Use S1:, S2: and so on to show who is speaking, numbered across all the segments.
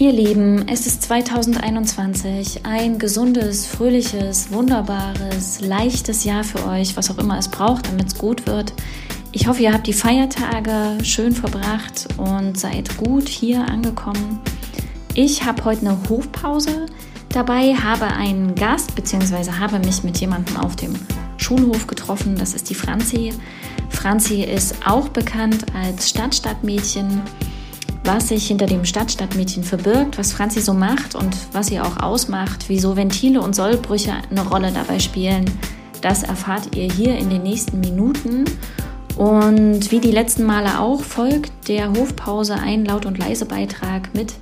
S1: Ihr Lieben, es ist 2021, ein gesundes, fröhliches, wunderbares, leichtes Jahr für euch, was auch immer es braucht, damit es gut wird. Ich hoffe, ihr habt die Feiertage schön verbracht und seid gut hier angekommen. Ich habe heute eine Hofpause dabei, habe einen Gast bzw. habe mich mit jemandem auf dem Schulhof getroffen. Das ist die Franzi. Franzi ist auch bekannt als Stadtstadtmädchen. Was sich hinter dem Stadtstadtmädchen verbirgt, was Franzi so macht und was sie auch ausmacht, wieso Ventile und Sollbrüche eine Rolle dabei spielen, das erfahrt ihr hier in den nächsten Minuten. Und wie die letzten Male auch folgt der Hofpause ein Laut- und Leise-Beitrag mit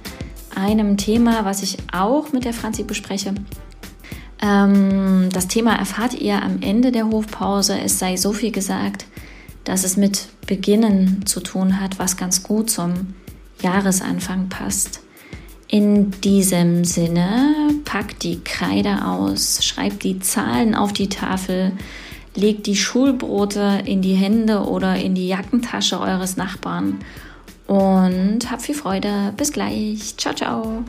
S1: einem Thema, was ich auch mit der Franzi bespreche. Ähm, das Thema erfahrt ihr am Ende der Hofpause. Es sei so viel gesagt, dass es mit Beginnen zu tun hat, was ganz gut zum Jahresanfang passt. In diesem Sinne, packt die Kreide aus, schreibt die Zahlen auf die Tafel, legt die Schulbrote in die Hände oder in die Jackentasche eures Nachbarn und habt viel Freude. Bis gleich. Ciao, ciao.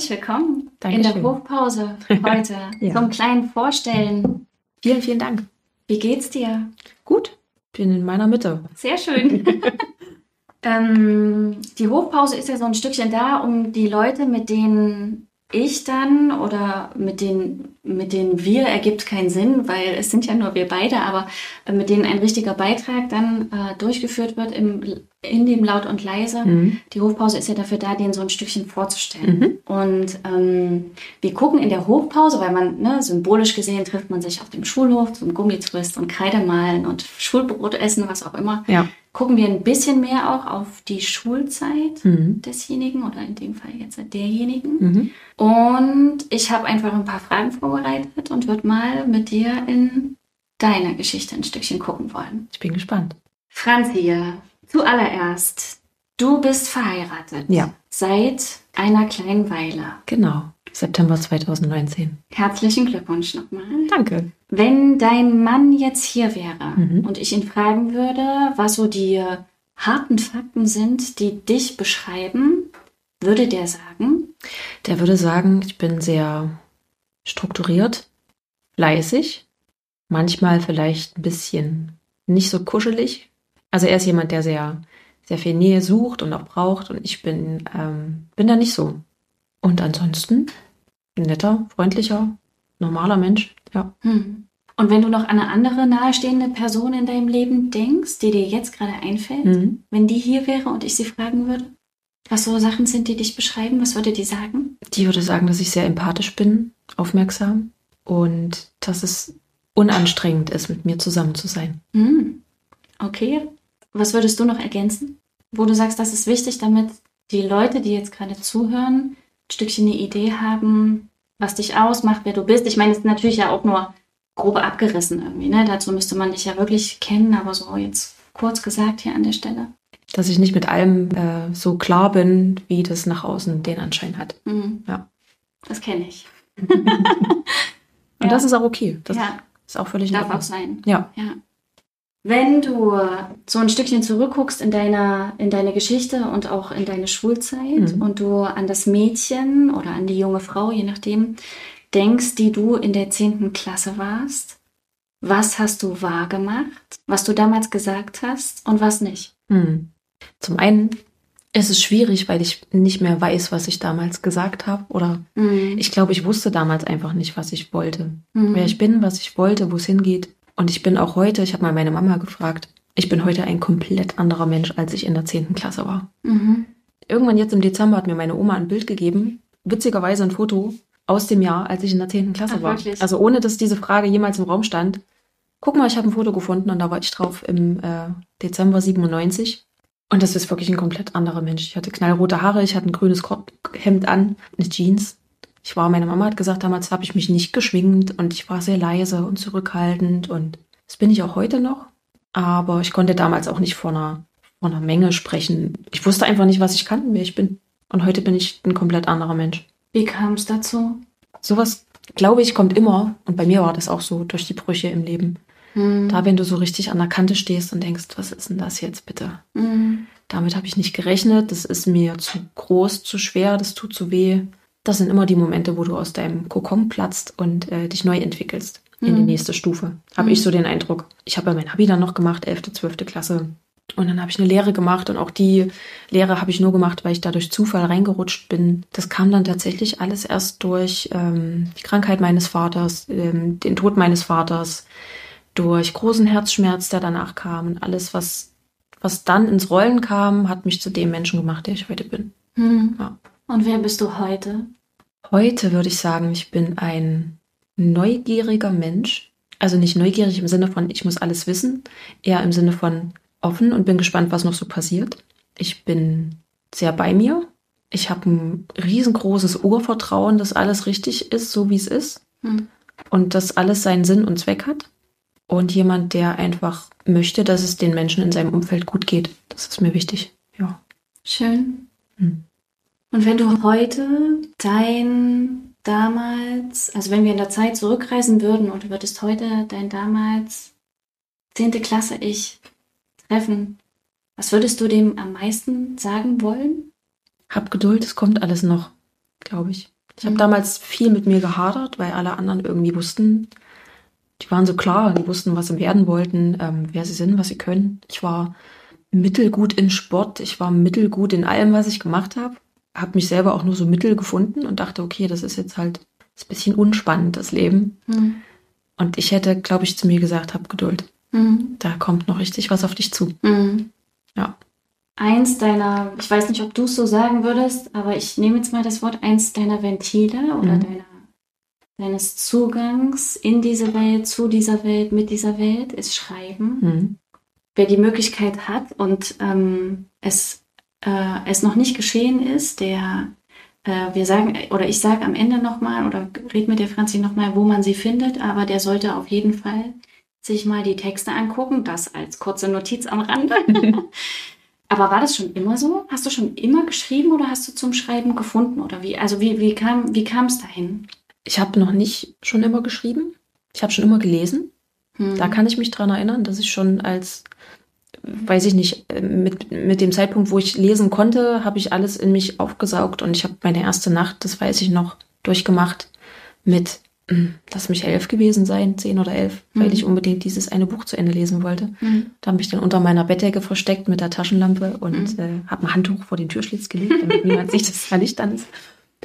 S1: Herzlich willkommen
S2: Dankeschön.
S1: in der Hofpause heute
S2: Ja.
S1: zum kleinen Vorstellen.
S2: Vielen, vielen Dank.
S1: Wie geht's dir?
S2: Gut, bin in meiner Mitte.
S1: Sehr schön. ähm, die Hofpause ist ja so ein Stückchen da, um die Leute, mit denen ich dann oder mit denen, mit denen wir ergibt keinen Sinn, weil es sind ja nur wir beide, aber äh, mit denen ein richtiger Beitrag dann äh, durchgeführt wird im, in dem Laut und Leise.
S2: Mhm.
S1: Die Hofpause ist ja dafür da, den so ein Stückchen vorzustellen. Und ähm, wir gucken in der Hofpause, weil man, ne, symbolisch gesehen, trifft man sich auf dem Schulhof zum Gummitwist und Kreidemalen und Schulbrot essen, was auch immer.
S2: Ja.
S1: Gucken wir ein bisschen mehr auch auf die Schulzeit
S2: Mhm.
S1: desjenigen oder in dem Fall jetzt derjenigen.
S2: Mhm.
S1: Und ich habe einfach ein paar Fragen vorbereitet und würde mal mit dir in deine Geschichte ein Stückchen gucken wollen.
S2: Ich bin gespannt.
S1: Franzi, zuallererst, du bist verheiratet.
S2: Ja.
S1: Seit einer kleinen Weile.
S2: Genau. September 2019.
S1: Herzlichen Glückwunsch nochmal.
S2: Danke.
S1: Wenn dein Mann jetzt hier wäre
S2: Mhm.
S1: und ich ihn fragen würde, was so die harten Fakten sind, die dich beschreiben, würde der sagen,
S2: Der würde sagen, ich bin sehr strukturiert, fleißig, manchmal vielleicht ein bisschen nicht so kuschelig. Also er ist jemand, der sehr, sehr viel Nähe sucht und auch braucht und ich bin, ähm, bin da nicht so. Und ansonsten netter, freundlicher, normaler Mensch. Ja.
S1: hm. Und wenn du noch an eine andere nahestehende Person in deinem Leben denkst, die dir jetzt gerade einfällt,
S2: Mhm.
S1: wenn die hier wäre und ich sie fragen würde, was so Sachen sind, die dich beschreiben, was würde die sagen?
S2: Die würde sagen, dass ich sehr empathisch bin, aufmerksam und dass es unanstrengend ist, mit mir zusammen zu sein.
S1: Hm. Okay. Was würdest du noch ergänzen? Wo du sagst, das ist wichtig, damit die Leute, die jetzt gerade zuhören, Stückchen eine Idee haben, was dich ausmacht, wer du bist. Ich meine, es ist natürlich ja auch nur grob abgerissen irgendwie. Ne? Dazu müsste man dich ja wirklich kennen, aber so jetzt kurz gesagt hier an der Stelle.
S2: Dass ich nicht mit allem äh, so klar bin, wie das nach außen den Anschein hat.
S1: Hm.
S2: Ja.
S1: Das kenne ich.
S2: Und
S1: Ja.
S2: das ist auch okay. Das
S1: ja,
S2: ist auch völlig
S1: darf auch sein.
S2: Ja.
S1: Ja. Wenn du so ein Stückchen zurückguckst in deiner, in deine Geschichte und auch in deine Schulzeit
S2: Mhm.
S1: und du an das Mädchen oder an die junge Frau, je nachdem, denkst, die du in der 10. Klasse warst, was hast du wahrgemacht, was du damals gesagt hast und was nicht?
S2: Hm. Zum einen ist es schwierig, weil ich nicht mehr weiß, was ich damals gesagt habe. Oder
S1: Mhm.
S2: ich glaube, ich wusste damals einfach nicht, was ich wollte.
S1: Mhm.
S2: Wer ich bin, was ich wollte, wo es hingeht. Und ich bin auch heute, ich habe mal meine Mama gefragt, ich bin heute ein komplett anderer Mensch, als ich in der 10. Klasse war.
S1: Mhm.
S2: Irgendwann jetzt im Dezember hat mir meine Oma ein Bild gegeben, witzigerweise ein Foto aus dem Jahr, als ich in der 10. Klasse
S1: Ach,
S2: war.
S1: wirklich?
S2: Also ohne, dass diese Frage jemals im Raum stand. Guck mal, ich habe ein Foto gefunden und da war ich drauf im äh, Dezember 97. Und das ist wirklich ein komplett anderer Mensch. Ich hatte knallrote Haare, ich hatte ein grünes Hemd an, eine Jeans. Ich war, meine Mama hat gesagt, damals habe ich mich nicht geschwingt und ich war sehr leise und zurückhaltend und das bin ich auch heute noch. Aber ich konnte damals auch nicht vor einer, vor einer Menge sprechen. Ich wusste einfach nicht, was ich kann, wer ich bin. Und heute bin ich ein komplett anderer Mensch.
S1: Wie kam es dazu?
S2: Sowas, glaube ich, kommt immer. Und bei mir war das auch so durch die Brüche im Leben.
S1: Hm.
S2: Da, wenn du so richtig an der Kante stehst und denkst, was ist denn das jetzt bitte?
S1: Hm.
S2: Damit habe ich nicht gerechnet. Das ist mir zu groß, zu schwer, das tut zu weh. Das sind immer die Momente, wo du aus deinem Kokon platzt und äh, dich neu entwickelst in die
S1: Mhm.
S2: nächste Stufe. Habe
S1: Mhm.
S2: ich so den Eindruck. Ich habe ja mein Abi dann noch gemacht, 11., 12. Klasse. Und dann habe ich eine Lehre gemacht und auch die Lehre habe ich nur gemacht, weil ich da durch Zufall reingerutscht bin. Das kam dann tatsächlich alles erst durch ähm, die Krankheit meines Vaters, ähm, den Tod meines Vaters, durch großen Herzschmerz, der danach kam und alles, was, was dann ins Rollen kam, hat mich zu dem Menschen gemacht, der ich heute bin.
S1: Hm.
S2: Ja.
S1: Und wer bist du heute?
S2: Heute würde ich sagen, ich bin ein neugieriger Mensch. Also nicht neugierig im Sinne von, ich muss alles wissen, eher im Sinne von offen und bin gespannt, was noch so passiert. Ich bin sehr bei mir. Ich habe ein riesengroßes Urvertrauen, dass alles richtig ist, so wie es ist.
S1: Hm.
S2: Und dass alles seinen Sinn und Zweck hat. Und jemand, der einfach möchte, dass es den Menschen in seinem Umfeld gut geht. Das ist mir wichtig. Ja.
S1: Schön.
S2: Hm.
S1: Und wenn du heute dein damals, also wenn wir in der Zeit zurückreisen würden und du würdest heute dein damals 10. Klasse Ich treffen, was würdest du dem am meisten sagen wollen?
S2: Hab Geduld, es kommt alles noch, glaube ich. Ich habe
S1: Mhm.
S2: damals viel mit mir gehadert, weil alle anderen irgendwie wussten, die waren so klar, die wussten, was sie werden wollten, ähm, wer sie sind, was sie können. Ich war mittelgut in Sport, ich war mittelgut in allem, was ich gemacht habe. Habe mich selber auch nur so mittel gefunden und dachte, okay, das ist jetzt halt ist ein bisschen unspannend, das Leben.
S1: Hm.
S2: Und ich hätte, glaube ich, zu mir gesagt, hab Geduld.
S1: Hm.
S2: Da kommt noch richtig was auf dich zu.
S1: Hm.
S2: Ja.
S1: Eins deiner, ich weiß nicht, ob du es so sagen würdest, aber ich nehme jetzt mal das Wort, eins deiner Ventile oder
S2: Mhm.
S1: deiner, deines Zugangs in diese Welt, zu dieser Welt, mit dieser Welt ist Schreiben.
S2: Mhm.
S1: wer die Möglichkeit hat und ähm, es, äh, es noch nicht geschehen ist, der äh, wir sagen, oder ich sage am Ende nochmal oder red mit der Franzi nochmal, wo man sie findet, aber der sollte auf jeden Fall sich mal die Texte angucken, das als kurze Notiz am Rande. aber war das schon immer so? Hast du schon immer geschrieben oder hast du zum Schreiben gefunden oder wie? Also wie, wie kam wie kam es dahin?
S2: Ich habe noch nicht schon immer geschrieben. Ich habe schon immer gelesen.
S1: Hm.
S2: Da kann ich mich dran erinnern, dass ich schon als, weiß ich nicht, äh, mit, mit dem Zeitpunkt, wo ich lesen konnte, habe ich alles in mich aufgesaugt und ich habe meine erste Nacht, das weiß ich noch, durchgemacht mit, hm, lass mich elf gewesen sein, zehn oder elf, weil
S1: Mhm.
S2: ich unbedingt dieses eine Buch zu Ende lesen wollte.
S1: Hm.
S2: Da habe ich dann unter meiner Bettdecke versteckt mit der Taschenlampe und
S1: Mhm.
S2: äh, habe ein Handtuch vor den Türschlitz gelegt, damit niemand sieht, dass da Licht an ist.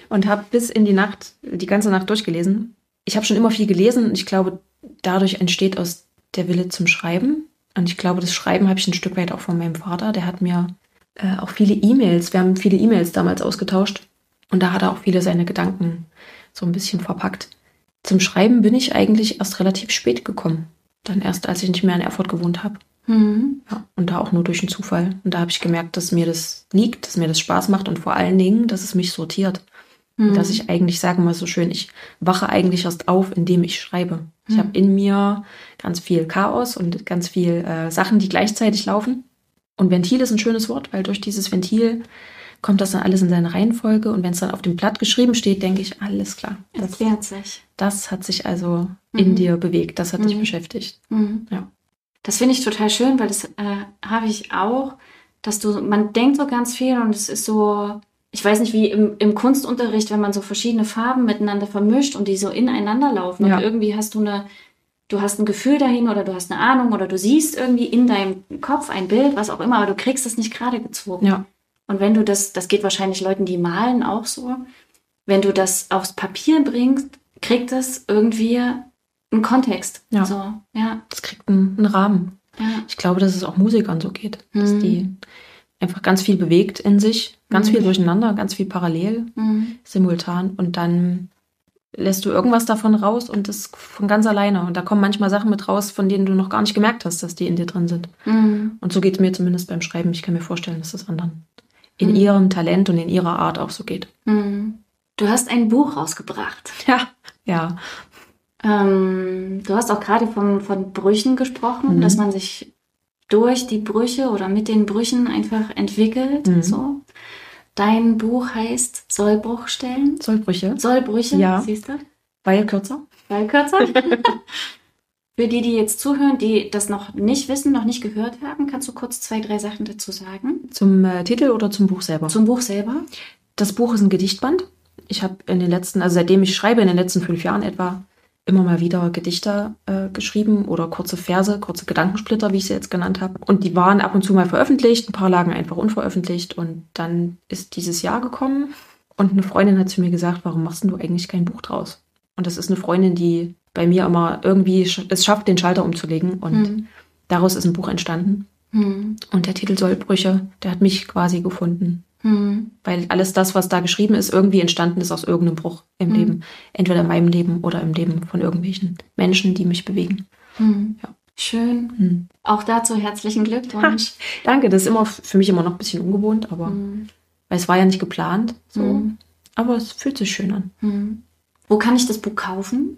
S2: Und habe bis in die Nacht, die ganze Nacht durchgelesen. Ich habe schon immer viel gelesen und ich glaube, dadurch entsteht aus der Wille zum Schreiben. Und ich glaube, das Schreiben habe ich ein Stück weit auch von meinem Vater. Der hat mir äh, auch viele E-Mails, wir haben viele E-Mails damals ausgetauscht. Und da hat er auch viele seine Gedanken so ein bisschen verpackt. Zum Schreiben bin ich eigentlich erst relativ spät gekommen. Dann erst, als ich nicht mehr in Erfurt gewohnt habe.
S1: Hm.
S2: Ja, und da auch nur durch einen Zufall. Und da habe ich gemerkt, dass mir das liegt, dass mir das Spaß macht und vor allen Dingen, dass es mich sortiert.
S1: Hm.
S2: Dass ich eigentlich, sagen wir mal so schön, ich wache eigentlich erst auf, indem ich schreibe. Ich
S1: Hm.
S2: habe in mir ganz viel Chaos und ganz viel äh, Sachen, die gleichzeitig laufen. Und Ventil ist ein schönes Wort, weil durch dieses Ventil kommt das dann alles in seine Reihenfolge. Und wenn es dann auf dem Blatt geschrieben steht, denke ich, alles klar. Das,
S1: erklärt sich.
S2: das hat sich also in
S1: Mhm.
S2: dir bewegt, das hat dich
S1: Mhm.
S2: beschäftigt.
S1: Mhm.
S2: Ja.
S1: Das finde ich total schön, weil das äh, habe ich auch, dass du, man denkt so ganz viel und es ist so, ich weiß nicht, wie im, im Kunstunterricht, wenn man so verschiedene Farben miteinander vermischt und die so ineinander laufen
S2: Ja.
S1: und irgendwie hast du eine, du hast ein Gefühl dahin oder du hast eine Ahnung oder du siehst irgendwie in deinem Kopf ein Bild, was auch immer, aber du kriegst es nicht gerade gezogen.
S2: Ja.
S1: Und wenn du das, das geht wahrscheinlich Leuten, die malen auch so, wenn du das aufs Papier bringst, kriegt es irgendwie einen Kontext.
S2: Ja.
S1: So, ja,
S2: Das kriegt einen, einen Rahmen.
S1: ja.
S2: Ich glaube, dass es auch Musikern so geht, dass
S1: Mhm.
S2: die einfach ganz viel bewegt in sich, ganz
S1: Mhm.
S2: viel durcheinander, ganz viel parallel,
S1: Mhm.
S2: simultan und dann lässt du irgendwas davon raus und das von ganz alleine. Und da kommen manchmal Sachen mit raus, von denen du noch gar nicht gemerkt hast, dass die in dir drin sind.
S1: Mhm.
S2: Und so geht es mir zumindest beim Schreiben. Ich kann mir vorstellen, dass das anderen in
S1: Mhm.
S2: ihrem Talent und in ihrer Art auch so geht.
S1: Mhm. Du hast ein Buch rausgebracht.
S2: Ja, ja,
S1: Ähm, du hast auch gerade von, von Brüchen gesprochen,
S2: Mhm.
S1: dass man sich durch die Brüche oder mit den Brüchen einfach entwickelt.
S2: Mhm.
S1: So. Dein Buch heißt Sollbruchstellen.
S2: Sollbrüche,
S1: Sollbrüche,
S2: Ja.
S1: siehst du?
S2: weil kürzer.
S1: Weil kürzer. Für die, die jetzt zuhören, die das noch nicht wissen, noch nicht gehört haben, kannst du kurz zwei, drei Sachen dazu sagen?
S2: Zum äh, Titel oder zum Buch selber?
S1: Zum Buch selber?
S2: Das Buch ist ein Gedichtband. Ich habe in den letzten, also seitdem ich schreibe, in den letzten fünf Jahren etwa, immer mal wieder Gedichte äh, geschrieben oder kurze Verse, kurze Gedankensplitter, wie ich sie jetzt genannt habe. Und die waren ab und zu mal veröffentlicht, ein paar lagen einfach unveröffentlicht. Und dann ist dieses Jahr gekommen und eine Freundin hat zu mir gesagt, warum machst denn du eigentlich kein Buch draus? Und das ist eine Freundin, die bei mir immer irgendwie es schafft, den Schalter umzulegen. Und
S1: Hm.
S2: daraus ist ein Buch entstanden.
S1: Hm.
S2: Und der Titel Sollbrüche, der hat mich quasi gefunden.
S1: Hm.
S2: Weil alles das, was da geschrieben ist, irgendwie entstanden ist aus irgendeinem Bruch im
S1: Mhm.
S2: Leben. Entweder in meinem Leben oder im Leben von irgendwelchen Menschen, die mich bewegen.
S1: Hm.
S2: Ja.
S1: Schön.
S2: Hm.
S1: Auch dazu herzlichen Glückwunsch.
S2: Danke, das ist immer für mich immer noch ein bisschen ungewohnt, aber
S1: Hm.
S2: weil es war ja nicht geplant. So.
S1: Hm.
S2: Aber es fühlt sich schön an.
S1: Wo kann ich das Buch kaufen?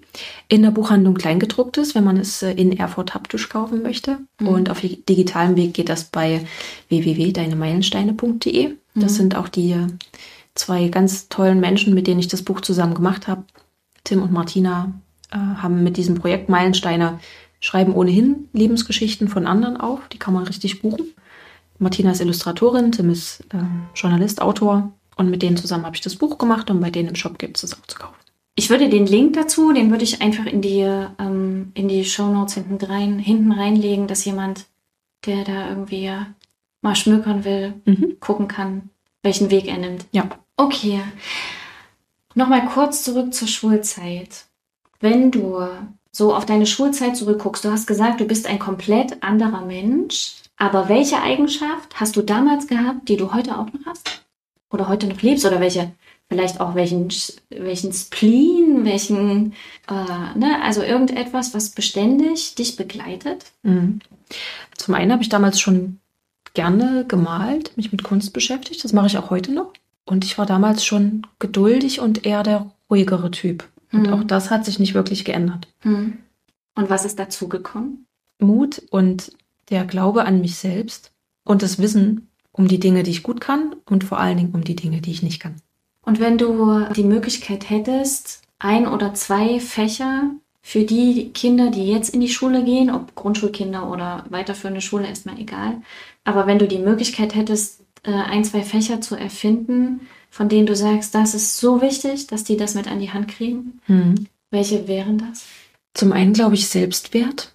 S2: In der Buchhandlung Kleingedrucktes, wenn man es äh, in Erfurt haptisch kaufen möchte.
S1: Mhm.
S2: Und auf digitalem Weg geht das bei www.deinemeilensteine.de. Das
S1: Mhm.
S2: sind auch die äh, zwei ganz tollen Menschen, mit denen ich das Buch zusammen gemacht habe. Tim und Martina äh, haben mit diesem Projekt Meilensteine schreiben ohnehin Lebensgeschichten von anderen auf. Die kann man richtig buchen. Martina ist Illustratorin, Tim ist äh, Journalist, Autor. Und mit denen zusammen habe ich das Buch gemacht und bei denen im Shop gibt es es auch zu kaufen.
S1: Ich würde den Link dazu, den würde ich einfach in die, ähm, in die Shownotes hinten, rein, hinten reinlegen, dass jemand, der da irgendwie mal schmökern will,
S2: Mhm.
S1: gucken kann, welchen Weg er nimmt.
S2: Ja.
S1: Okay. Nochmal kurz zurück zur Schulzeit. Wenn du so auf deine Schulzeit zurückguckst, du hast gesagt, du bist ein komplett anderer Mensch. Aber welche Eigenschaft hast du damals gehabt, die du heute auch noch hast? Oder heute noch lebst? Oder welche, vielleicht auch welchen, welchen Spleen, welchen, äh, ne, also irgendetwas, was beständig dich begleitet?
S2: Mhm. Zum einen habe ich damals schon gerne gemalt, mich mit Kunst beschäftigt. Das mache ich auch heute noch. Und ich war damals schon geduldig und eher der ruhigere Typ. Und
S1: Mhm.
S2: auch das hat sich nicht wirklich geändert.
S1: Hm. Und was ist dazugekommen?
S2: Mut und der Glaube an mich selbst und das Wissen um die Dinge, die ich gut kann und vor allen Dingen um die Dinge, die ich nicht kann.
S1: Und wenn du die Möglichkeit hättest, ein oder zwei Fächer für die Kinder, die jetzt in die Schule gehen, ob Grundschulkinder oder weiterführende Schule, erstmal egal. Aber wenn du die Möglichkeit hättest, äh, ein, zwei Fächer zu erfinden, von denen du sagst, das ist so wichtig, dass die das mit an die Hand kriegen, welche wären das?
S2: Zum einen glaube ich Selbstwert,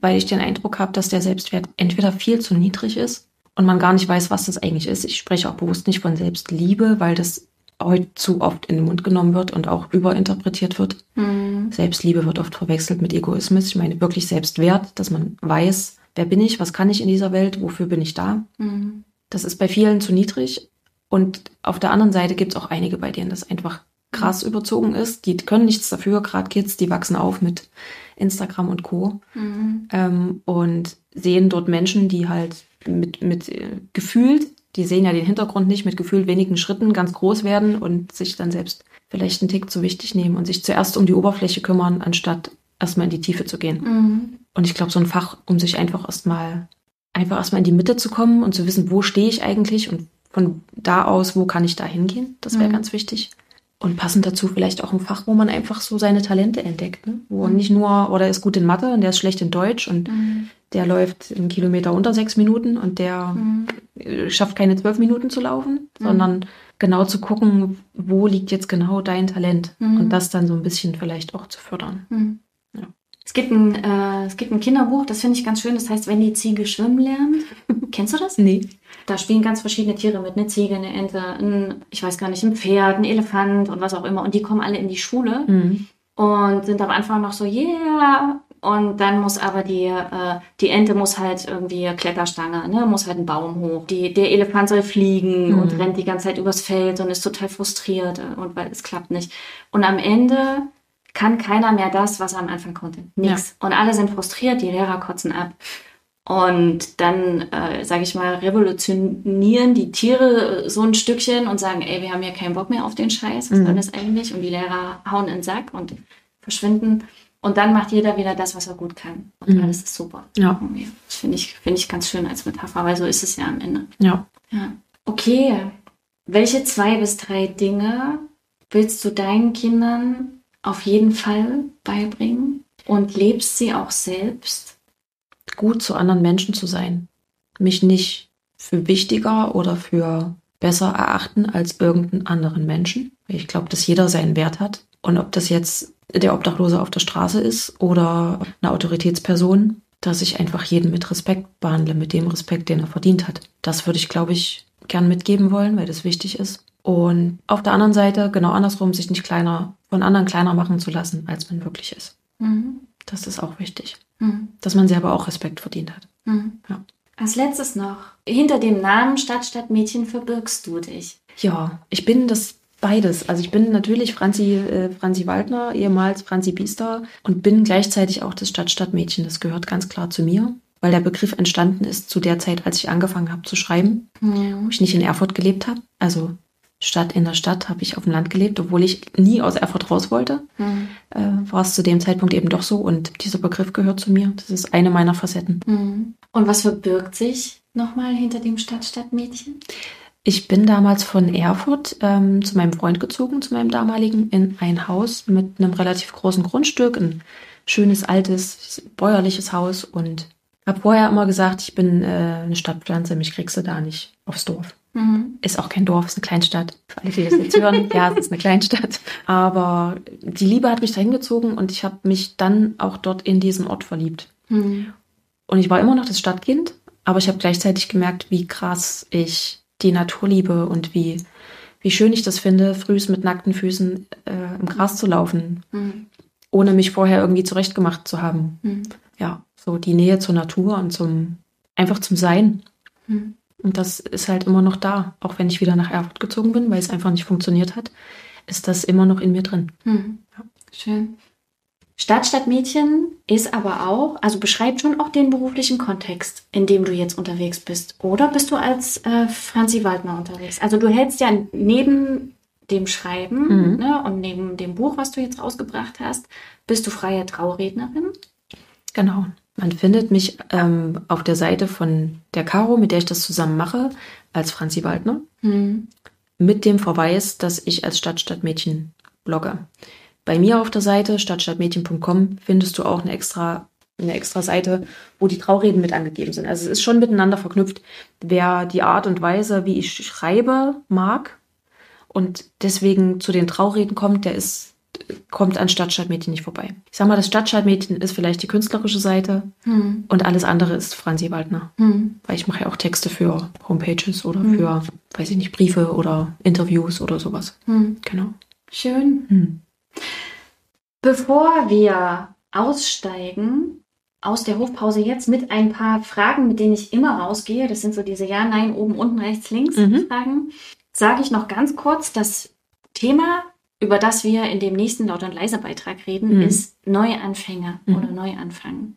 S2: weil ich den Eindruck habe, dass der Selbstwert entweder viel zu niedrig ist und man gar nicht weiß, was das eigentlich ist. Ich spreche auch bewusst nicht von Selbstliebe, weil das heute zu oft in den Mund genommen wird und auch überinterpretiert wird.
S1: Hm.
S2: Selbstliebe wird oft verwechselt mit Egoismus. Ich meine wirklich Selbstwert, dass man weiß, wer bin ich, was kann ich in dieser Welt, wofür bin ich da.
S1: Hm.
S2: Das ist bei vielen zu niedrig. Und auf der anderen Seite gibt es auch einige, bei denen das einfach krass überzogen ist. Die können nichts dafür, gerade Kids, die wachsen auf mit Instagram und Co.
S1: Hm.
S2: Ähm, und sehen dort Menschen, die halt mit, mit äh, gefühlt, die sehen ja den Hintergrund nicht, mit gefühlt wenigen Schritten ganz groß werden und sich dann selbst vielleicht einen Tick zu wichtig nehmen und sich zuerst um die Oberfläche kümmern, anstatt erstmal in die Tiefe zu gehen.
S1: Hm.
S2: Und ich glaube, so ein Fach, um sich einfach erstmal, einfach erstmal in die Mitte zu kommen und zu wissen, wo stehe ich eigentlich und von da aus, wo kann ich da hingehen, das wäre
S1: Mhm.
S2: ganz wichtig. Und passend dazu vielleicht auch ein Fach, wo man einfach so seine Talente entdeckt, ne? wo nicht nur, oder er ist gut in Mathe und der ist schlecht in Deutsch und
S1: Hm.
S2: Der läuft einen Kilometer unter sechs Minuten und der
S1: Hm.
S2: äh, schafft keine zwölf Minuten zu laufen,
S1: Mhm.
S2: sondern genau zu gucken, wo liegt jetzt genau dein Talent
S1: Mhm.
S2: und das dann so ein bisschen vielleicht auch zu fördern.
S1: Hm.
S2: Ja.
S1: Es gibt, ein, äh, es gibt ein Kinderbuch, das finde ich ganz schön, das heißt, wenn die Ziege schwimmen lernt. Kennst du das?
S2: Nee.
S1: Da spielen ganz verschiedene Tiere mit, eine Ziege, eine Ente, ein, ich weiß gar nicht, ein Pferd, ein Elefant und was auch immer. Und die kommen alle in die Schule
S2: Mhm.
S1: und sind am Anfang noch so, yeah. Und dann muss aber die, äh, die Ente muss halt irgendwie Kletterstange, ne, muss halt einen Baum hoch. Die, der Elefant soll fliegen
S2: Mhm.
S1: und rennt die ganze Zeit übers Feld und ist total frustriert äh, und weil es klappt nicht. Und am Ende kann keiner mehr das, was er am Anfang konnte. Nix. Und alle sind frustriert, die Lehrer kotzen ab. Und dann, äh, sage ich mal, revolutionieren die Tiere äh, so ein Stückchen und sagen, ey, wir haben ja keinen Bock mehr auf den Scheiß, was
S2: Mhm.
S1: soll das eigentlich? Und die Lehrer hauen in den Sack und verschwinden. Und dann macht jeder wieder das, was er gut kann. Und
S2: Mhm.
S1: alles ist super.
S2: Ja.
S1: Das finde ich, finde ich ganz schön als Metapher, weil so ist es ja am Ende.
S2: Ja.
S1: Ja. Okay. Welche zwei bis drei Dinge willst du deinen Kindern auf jeden Fall beibringen und lebst sie auch selbst?
S2: Gut zu anderen Menschen zu sein. Mich nicht für wichtiger oder für besser erachten als irgendeinen anderen Menschen. Ich glaube, dass jeder seinen Wert hat. Und ob das jetzt der Obdachlose auf der Straße ist oder eine Autoritätsperson, dass ich einfach jeden mit Respekt behandle, mit dem Respekt, den er verdient hat. Das würde ich, glaube ich, gern mitgeben wollen, weil das wichtig ist. Und auf der anderen Seite, genau andersrum, sich nicht kleiner, von anderen kleiner machen zu lassen, als man wirklich ist.
S1: Mhm.
S2: Das ist auch wichtig.
S1: Mhm.
S2: Dass man selber auch Respekt verdient hat.
S1: Mhm.
S2: Ja.
S1: Als letztes noch. Hinter dem Namen Stadt, Stadt, Mädchen verbirgst du dich.
S2: Ja, ich bin das beides. Also ich bin natürlich Franzi, äh, Franzi Waldner, ehemals Franzi Biester und bin gleichzeitig auch das Stadt-Stadt-Mädchen. Das gehört ganz klar zu mir, weil der Begriff entstanden ist zu der Zeit, als ich angefangen habe zu schreiben, wo
S1: Mhm.
S2: ich nicht in Erfurt gelebt habe. Also Stadt in der Stadt habe ich auf dem Land gelebt, obwohl ich nie aus Erfurt raus wollte.
S1: Mhm.
S2: Äh, war es zu dem Zeitpunkt eben doch so und dieser Begriff gehört zu mir. Das ist eine meiner Facetten.
S1: Mhm. Und was verbirgt sich nochmal hinter dem Stadt, Stadt, Mädchen?
S2: Ich bin damals von Erfurt ähm, zu meinem Freund gezogen, zu meinem damaligen, in ein Haus mit einem relativ großen Grundstück, ein schönes, altes, bäuerliches Haus und habe vorher immer gesagt, ich bin äh, eine Stadtpflanze, mich kriegst du da nicht aufs Dorf.
S1: Mhm.
S2: Ist auch kein Dorf, ist eine Kleinstadt. Für alle, die das jetzt hören, ja, es ist eine Kleinstadt. Aber die Liebe hat mich dahin gezogen und ich habe mich dann auch dort in diesen Ort verliebt.
S1: Mhm.
S2: Und ich war immer noch das Stadtkind, aber ich habe gleichzeitig gemerkt, wie krass ich die Natur liebe und wie, wie schön ich das finde, frühs mit nackten Füßen äh, im Gras zu laufen,
S1: Mhm.
S2: ohne mich vorher irgendwie zurechtgemacht zu haben.
S1: Mhm.
S2: Ja, so die Nähe zur Natur und zum, einfach zum Sein.
S1: Mhm.
S2: Und das ist halt immer noch da. Auch wenn ich wieder nach Erfurt gezogen bin, weil es einfach nicht funktioniert hat, ist das immer noch in mir drin.
S1: Mhm. Schön. Stadt, Stadt, Mädchen ist aber auch, also beschreibt schon auch den beruflichen Kontext, in dem du jetzt unterwegs bist. Oder bist du als äh, Franzi Waldner unterwegs? Also du hältst ja neben dem Schreiben
S2: Mhm.
S1: ne, und neben dem Buch, was du jetzt rausgebracht hast, bist du freie Traurednerin.
S2: Genau. Man findet mich ähm, auf der Seite von der Caro, mit der ich das zusammen mache, als Franzi Waldner.
S1: Mhm.
S2: mit dem Verweis, dass ich als Stadtstadtmädchen blogge. Bei mir auf der Seite stadtstadtmädchen.com findest du auch eine extra, eine extra Seite, wo die Traureden mit angegeben sind. Also es ist schon miteinander verknüpft. Wer die Art und Weise, wie ich schreibe, mag und deswegen zu den Traureden kommt, der ist kommt an Stadtstadtmädchen nicht vorbei. Ich sag mal, das Stadtstadtmädchen ist vielleicht die künstlerische Seite
S1: Mhm.
S2: und alles andere ist Franzi Waldner.
S1: Mhm.
S2: Weil ich mache ja auch Texte für Homepages oder
S1: Mhm.
S2: für, weiß ich nicht, Briefe oder Interviews oder sowas.
S1: Mhm.
S2: Genau.
S1: Schön. Bevor wir aussteigen aus der Hofpause jetzt mit ein paar Fragen, mit denen ich immer rausgehe, das sind so diese Ja, Nein, oben, unten, rechts, links
S2: Mhm.
S1: Fragen, sage ich noch ganz kurz, das Thema, über das wir in dem nächsten Laut- und leise Beitrag reden,
S2: Mhm.
S1: ist Neuanfänger
S2: Mhm.
S1: oder Neuanfang.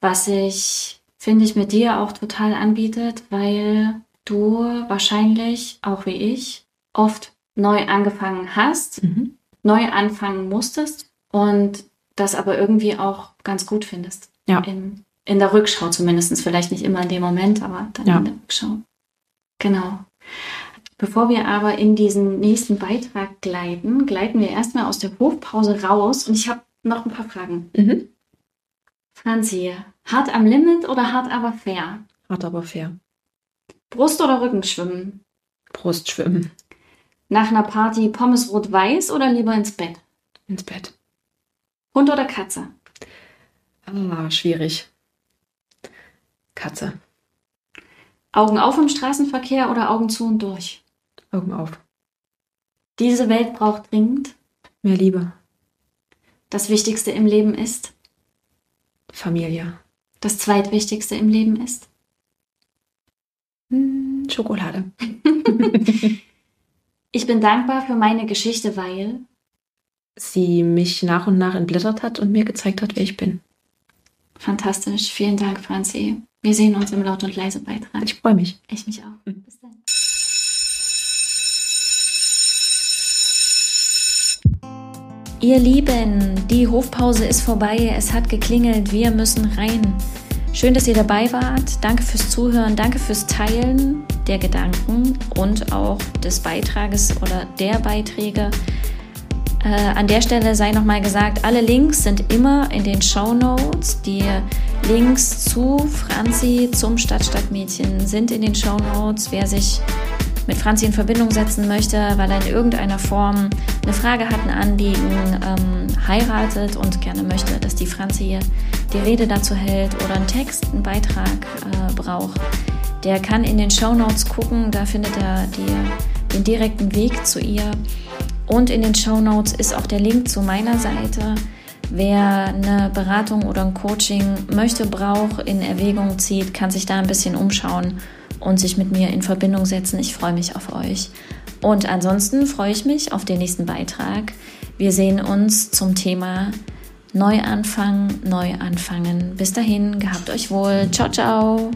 S1: Was sich, finde ich, mit dir auch total anbietet, weil du wahrscheinlich, auch wie ich, oft neu angefangen hast
S2: Mhm.
S1: Neu anfangen musstest und das aber irgendwie auch ganz gut findest.
S2: Ja.
S1: In, in der Rückschau zumindest. Vielleicht nicht immer in dem Moment, aber dann
S2: Ja.
S1: in der Rückschau. Genau. Bevor wir aber in diesen nächsten Beitrag gleiten, gleiten wir erstmal aus der Hofpause raus und ich habe noch ein paar Fragen.
S2: Mhm.
S1: Franzi, hart am Limit oder hart aber fair?
S2: Hart aber fair.
S1: Brust- oder Rückenschwimmen?
S2: Brustschwimmen.
S1: Nach einer Party Pommes rot-weiß oder lieber ins Bett?
S2: Ins Bett.
S1: Hund oder Katze?
S2: Ah, schwierig. Katze.
S1: Augen auf im Straßenverkehr oder Augen zu und durch?
S2: Augen auf.
S1: Diese Welt braucht dringend.
S2: Mehr Liebe.
S1: Das Wichtigste im Leben ist.
S2: Familie.
S1: Das Zweitwichtigste im Leben ist.
S2: Hm, Schokolade.
S1: Ich bin dankbar für meine Geschichte, weil.
S2: Sie mich nach und nach entblättert hat und mir gezeigt hat, wer ich bin.
S1: Fantastisch. Vielen Dank, Franzi. Wir sehen uns im Laut- und Leise-Beitrag.
S2: Ich freue mich.
S1: Ich mich auch.
S2: Mhm.
S1: Bis dann. Ihr Lieben, die Hofpause ist vorbei, es hat geklingelt, wir müssen rein. Schön, dass ihr dabei wart. Danke fürs Zuhören, danke fürs Teilen der Gedanken und auch des Beitrages oder der Beiträge. Äh, an der Stelle sei nochmal gesagt, alle Links sind immer in den Show Notes. Die Links zu Franzi, zum Stadtstadtmädchen sind in den Show Notes. Wer sich mit Franzi in Verbindung setzen möchte, weil er in irgendeiner Form eine Frage hat, ein Anliegen, ähm, heiratet und gerne möchte, dass die Franzi die Rede dazu hält oder einen Text, einen Beitrag äh, braucht, der kann in den Show Notes gucken, da findet er die, den direkten Weg zu ihr. Und in den Show Notes ist auch der Link zu meiner Seite. Wer eine Beratung oder ein Coaching möchte, braucht, in Erwägung zieht, kann sich da ein bisschen umschauen und sich mit mir in Verbindung setzen. Ich freue mich auf euch. Und ansonsten freue ich mich auf den nächsten Beitrag. Wir sehen uns zum Thema Neuanfang, Neuanfangen. Bis dahin, gehabt euch wohl. Ciao, ciao.